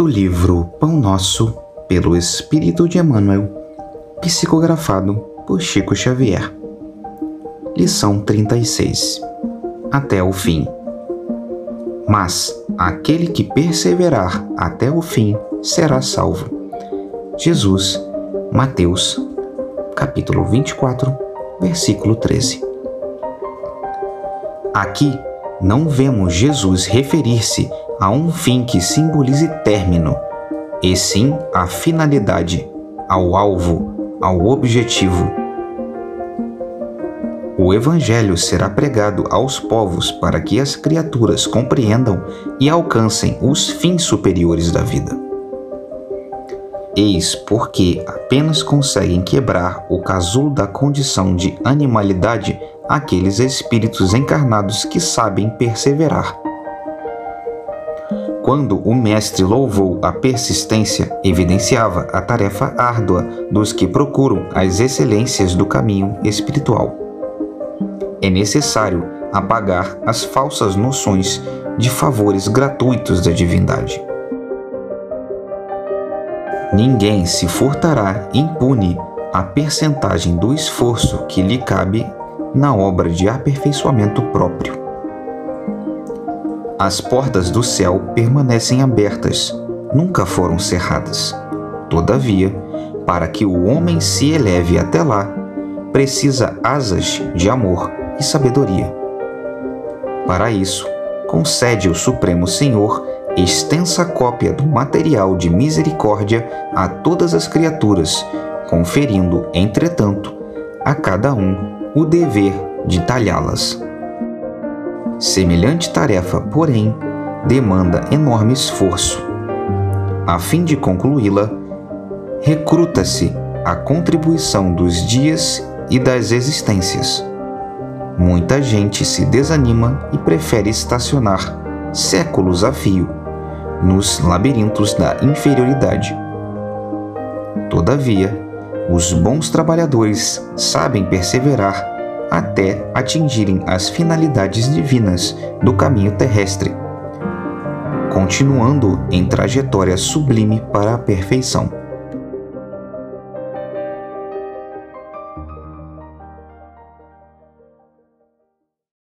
do livro Pão Nosso, pelo Espírito de Emmanuel, psicografado por Chico Xavier. Lição 36 Até o fim. Mas aquele que perseverar até o fim será salvo. Jesus, Mateus, capítulo 24, versículo 13. Aqui não vemos Jesus referir-se a um fim que simbolize término, e sim a finalidade, ao alvo, ao objetivo. O Evangelho será pregado aos povos para que as criaturas compreendam e alcancem os fins superiores da vida. Eis porque apenas conseguem quebrar o casulo da condição de animalidade aqueles espíritos encarnados que sabem perseverar quando o mestre louvou a persistência, evidenciava a tarefa árdua dos que procuram as excelências do caminho espiritual. É necessário apagar as falsas noções de favores gratuitos da divindade. Ninguém se furtará impune a percentagem do esforço que lhe cabe na obra de aperfeiçoamento próprio. As portas do céu permanecem abertas, nunca foram cerradas. Todavia, para que o homem se eleve até lá, precisa asas de amor e sabedoria. Para isso, concede o Supremo Senhor extensa cópia do material de misericórdia a todas as criaturas, conferindo, entretanto, a cada um o dever de talhá-las. Semelhante tarefa, porém, demanda enorme esforço. A fim de concluí-la, recruta-se a contribuição dos dias e das existências. Muita gente se desanima e prefere estacionar séculos a fio nos labirintos da inferioridade. Todavia, os bons trabalhadores sabem perseverar até atingirem as finalidades divinas do caminho terrestre, continuando em trajetória sublime para a perfeição.